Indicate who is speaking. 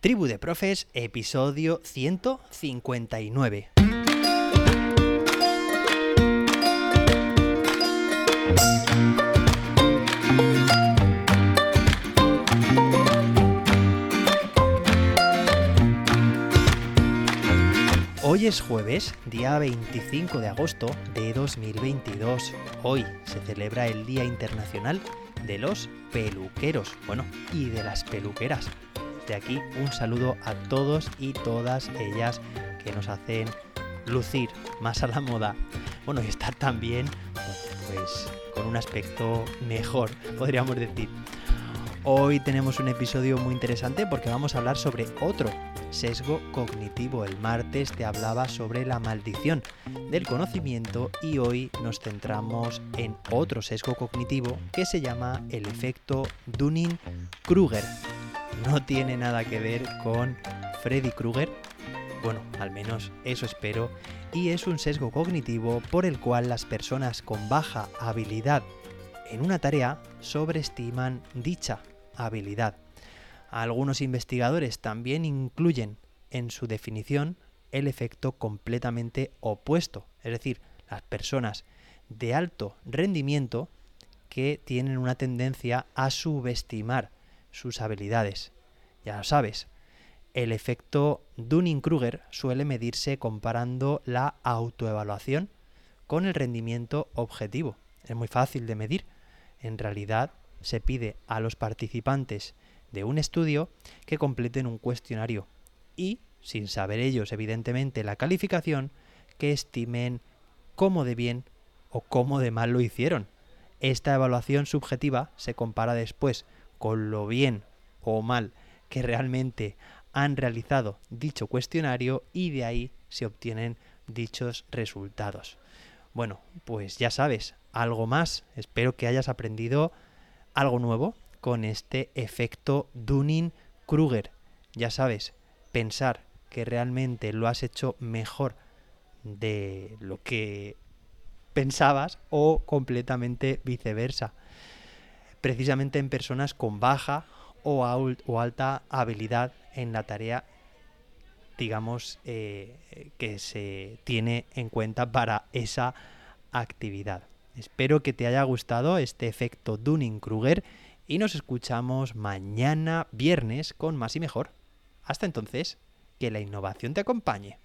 Speaker 1: Tribu de Profes, episodio 159. Hoy es jueves, día 25 de agosto de 2022. Hoy se celebra el Día Internacional de los Peluqueros, bueno, y de las peluqueras. De aquí un saludo a todos y todas ellas que nos hacen lucir más a la moda. Bueno, y estar también, pues, con un aspecto mejor, podríamos decir. Hoy tenemos un episodio muy interesante porque vamos a hablar sobre otro sesgo cognitivo. El martes te hablaba sobre la maldición del conocimiento y hoy nos centramos en otro sesgo cognitivo que se llama el efecto Dunning-Kruger. No tiene nada que ver con Freddy Krueger, bueno, al menos eso espero, y es un sesgo cognitivo por el cual las personas con baja habilidad en una tarea sobreestiman dicha habilidad. Algunos investigadores también incluyen en su definición el efecto completamente opuesto, es decir, las personas de alto rendimiento que tienen una tendencia a subestimar sus habilidades. Ya lo sabes, el efecto Dunning-Kruger suele medirse comparando la autoevaluación con el rendimiento objetivo. Es muy fácil de medir. En realidad se pide a los participantes de un estudio que completen un cuestionario y, sin saber ellos evidentemente la calificación, que estimen cómo de bien o cómo de mal lo hicieron. Esta evaluación subjetiva se compara después con lo bien o mal que realmente han realizado dicho cuestionario y de ahí se obtienen dichos resultados. Bueno, pues ya sabes, algo más. Espero que hayas aprendido algo nuevo con este efecto Dunning-Kruger. Ya sabes, pensar que realmente lo has hecho mejor de lo que pensabas o completamente viceversa. Precisamente en personas con baja o, alta habilidad en la tarea, digamos, eh, que se tiene en cuenta para esa actividad. Espero que te haya gustado este efecto Dunning-Kruger y nos escuchamos mañana viernes con más y mejor. Hasta entonces, que la innovación te acompañe.